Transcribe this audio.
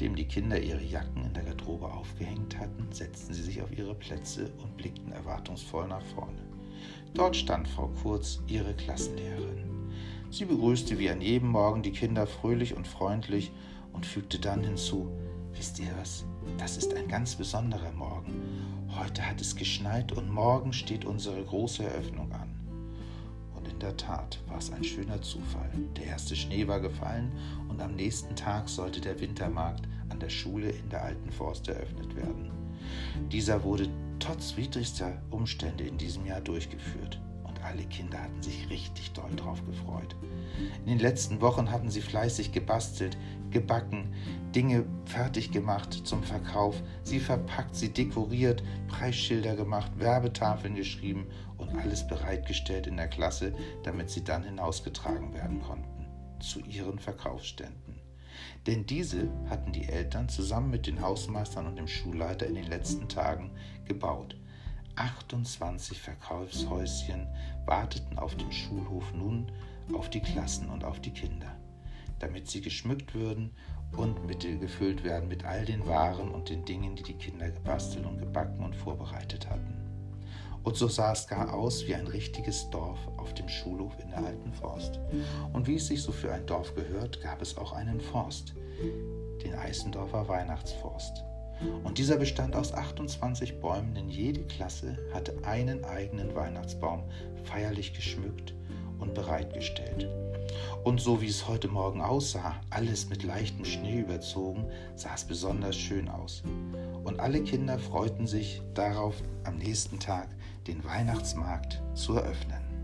Kinder ihre Jacken in der Garderobe aufgehängt hatten, setzten sie sich auf ihre Plätze und blickten erwartungsvoll nach vorne. Dort stand Frau Kurz, ihre Klassenlehrerin. Sie begrüßte wie an jedem Morgen die Kinder fröhlich und freundlich und fügte dann hinzu, wisst ihr was, das ist ein ganz besonderer Morgen. Heute hat es geschneit und morgen steht unsere große Eröffnung an. Und der Tat war es ein schöner Zufall. Der erste Schnee war gefallen und am nächsten Tag sollte der Wintermarkt an der Schule in der alten Forst eröffnet werden. Dieser wurde trotz widrigster Umstände in diesem Jahr durchgeführt alle Kinder hatten sich richtig doll drauf gefreut. In den letzten Wochen hatten sie fleißig gebastelt, gebacken, Dinge fertig gemacht zum Verkauf, sie verpackt, sie dekoriert, Preisschilder gemacht, Werbetafeln geschrieben und alles bereitgestellt in der Klasse, damit sie dann hinausgetragen werden konnten zu ihren Verkaufsständen. Denn diese hatten die Eltern zusammen mit den Hausmeistern und dem Schulleiter in den letzten Tagen gebaut. 28 Verkaufshäuschen warteten auf dem Schulhof nun auf die Klassen und auf die Kinder, damit sie geschmückt würden und Mittel gefüllt werden mit all den Waren und den Dingen, die die Kinder gebastelt und gebacken und vorbereitet hatten. Und so sah es gar aus wie ein richtiges Dorf auf dem Schulhof in der alten Forst. Und wie es sich so für ein Dorf gehört, gab es auch einen Forst, den Eisendorfer Weihnachtsforst. Und dieser bestand aus 28 Bäumen, denn jede Klasse hatte einen eigenen Weihnachtsbaum feierlich geschmückt und bereitgestellt. Und so wie es heute Morgen aussah, alles mit leichtem Schnee überzogen, sah es besonders schön aus. Und alle Kinder freuten sich darauf, am nächsten Tag den Weihnachtsmarkt zu eröffnen.